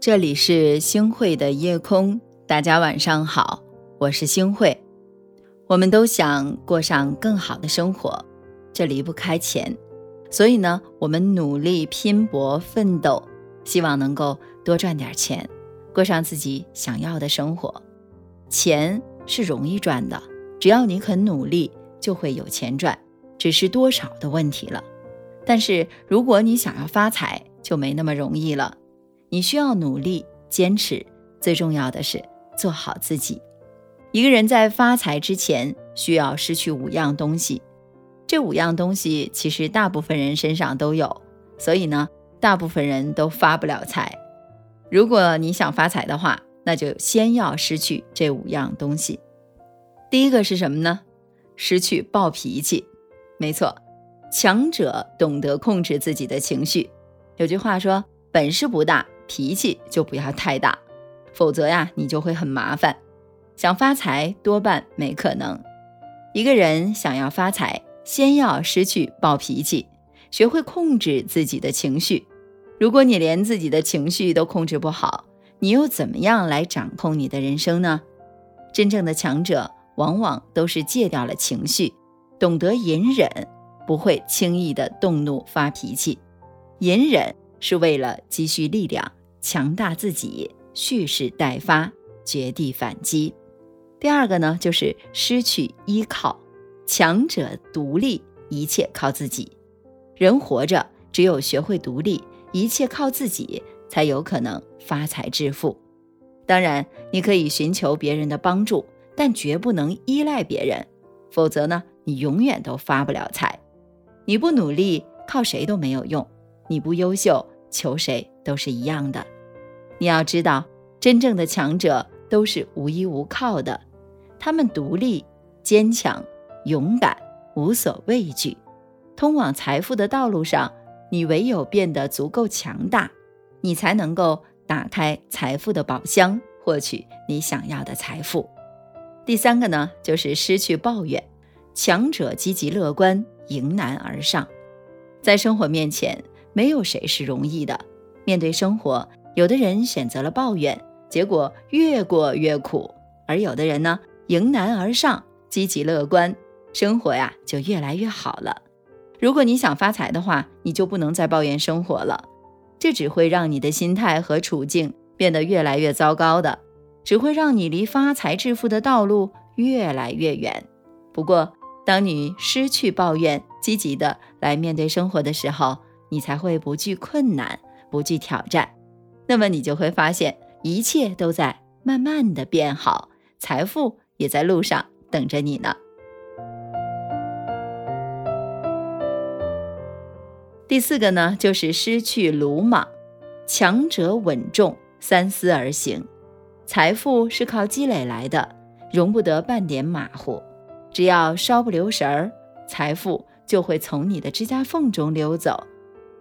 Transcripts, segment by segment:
这里是星汇的夜空，大家晚上好，我是星汇。我们都想过上更好的生活，这离不开钱，所以呢，我们努力拼搏奋斗，希望能够多赚点钱，过上自己想要的生活。钱是容易赚的，只要你肯努力，就会有钱赚，只是多少的问题了。但是如果你想要发财，就没那么容易了。你需要努力坚持，最重要的是做好自己。一个人在发财之前，需要失去五样东西。这五样东西其实大部分人身上都有，所以呢，大部分人都发不了财。如果你想发财的话，那就先要失去这五样东西。第一个是什么呢？失去暴脾气。没错，强者懂得控制自己的情绪。有句话说：“本事不大。”脾气就不要太大，否则呀，你就会很麻烦。想发财多半没可能。一个人想要发财，先要失去暴脾气，学会控制自己的情绪。如果你连自己的情绪都控制不好，你又怎么样来掌控你的人生呢？真正的强者往往都是戒掉了情绪，懂得隐忍，不会轻易的动怒发脾气。隐忍是为了积蓄力量。强大自己，蓄势待发，绝地反击。第二个呢，就是失去依靠，强者独立，一切靠自己。人活着，只有学会独立，一切靠自己，才有可能发财致富。当然，你可以寻求别人的帮助，但绝不能依赖别人，否则呢，你永远都发不了财。你不努力，靠谁都没有用；你不优秀，求谁都是一样的。你要知道，真正的强者都是无依无靠的，他们独立、坚强、勇敢，无所畏惧。通往财富的道路上，你唯有变得足够强大，你才能够打开财富的宝箱，获取你想要的财富。第三个呢，就是失去抱怨，强者积极乐观，迎难而上。在生活面前，没有谁是容易的。面对生活。有的人选择了抱怨，结果越过越苦；而有的人呢，迎难而上，积极乐观，生活呀就越来越好了。如果你想发财的话，你就不能再抱怨生活了，这只会让你的心态和处境变得越来越糟糕的，只会让你离发财致富的道路越来越远。不过，当你失去抱怨，积极的来面对生活的时候，你才会不惧困难，不惧挑战。那么你就会发现，一切都在慢慢的变好，财富也在路上等着你呢。第四个呢，就是失去鲁莽，强者稳重，三思而行。财富是靠积累来的，容不得半点马虎。只要稍不留神儿，财富就会从你的指甲缝中溜走。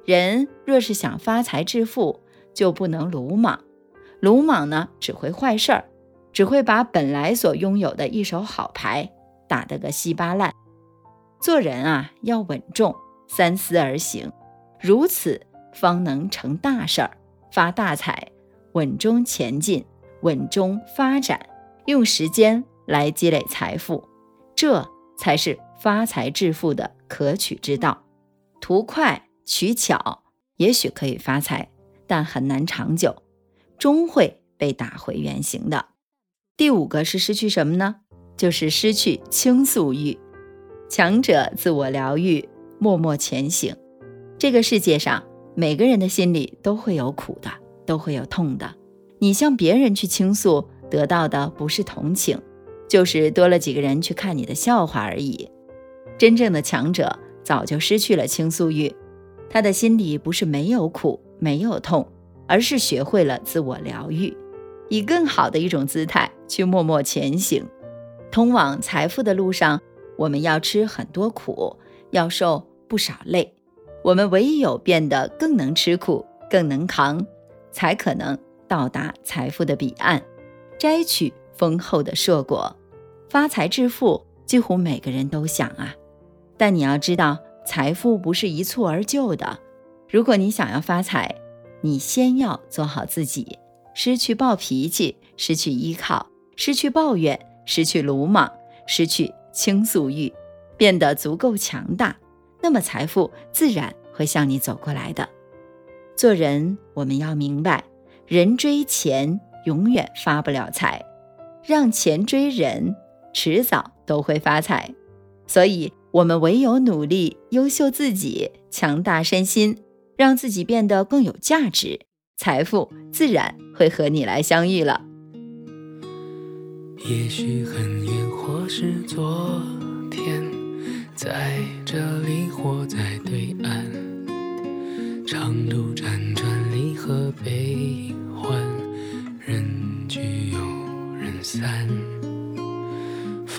人若是想发财致富，就不能鲁莽，鲁莽呢只会坏事儿，只会把本来所拥有的一手好牌打得个稀巴烂。做人啊要稳重，三思而行，如此方能成大事儿，发大财。稳中前进，稳中发展，用时间来积累财富，这才是发财致富的可取之道。图快取巧，也许可以发财。但很难长久，终会被打回原形的。第五个是失去什么呢？就是失去倾诉欲。强者自我疗愈，默默前行。这个世界上，每个人的心里都会有苦的，都会有痛的。你向别人去倾诉，得到的不是同情，就是多了几个人去看你的笑话而已。真正的强者早就失去了倾诉欲，他的心里不是没有苦。没有痛，而是学会了自我疗愈，以更好的一种姿态去默默前行。通往财富的路上，我们要吃很多苦，要受不少累。我们唯有变得更能吃苦，更能扛，才可能到达财富的彼岸，摘取丰厚的硕果。发财致富，几乎每个人都想啊，但你要知道，财富不是一蹴而就的。如果你想要发财，你先要做好自己，失去暴脾气，失去依靠，失去抱怨，失去鲁莽，失去倾诉欲，变得足够强大，那么财富自然会向你走过来的。做人，我们要明白，人追钱永远发不了财，让钱追人，迟早都会发财。所以，我们唯有努力优秀自己，强大身心，让自己变得更有价值，财富自然会和你来相遇了。也许很远，或是昨天，在这里或在对岸，长路辗转，离合悲欢，人聚又人散。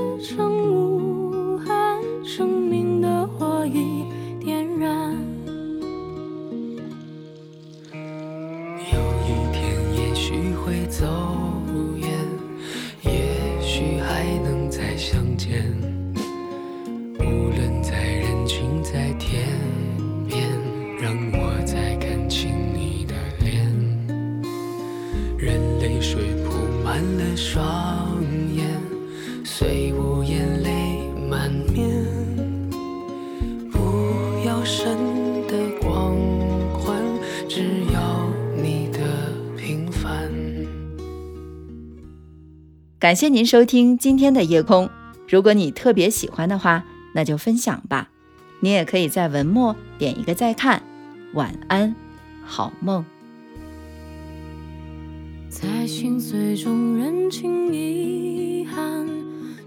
心此生无憾，生命的火已点燃。有一天，也许会走远，也许还能再相见。无论在人群，在天边，让我再看清你的脸。任泪水铺满了双眼，虽无眼泪满面。不要神的光环，只要你的平凡。感谢您收听今天的夜空。如果你特别喜欢的话，那就分享吧。你也可以在文末点一个再看。晚安，好梦。在心碎中认清遗憾，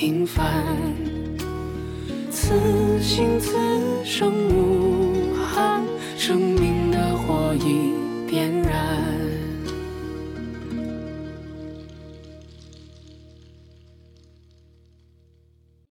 平凡。此心此生无憾，生命的火已点燃。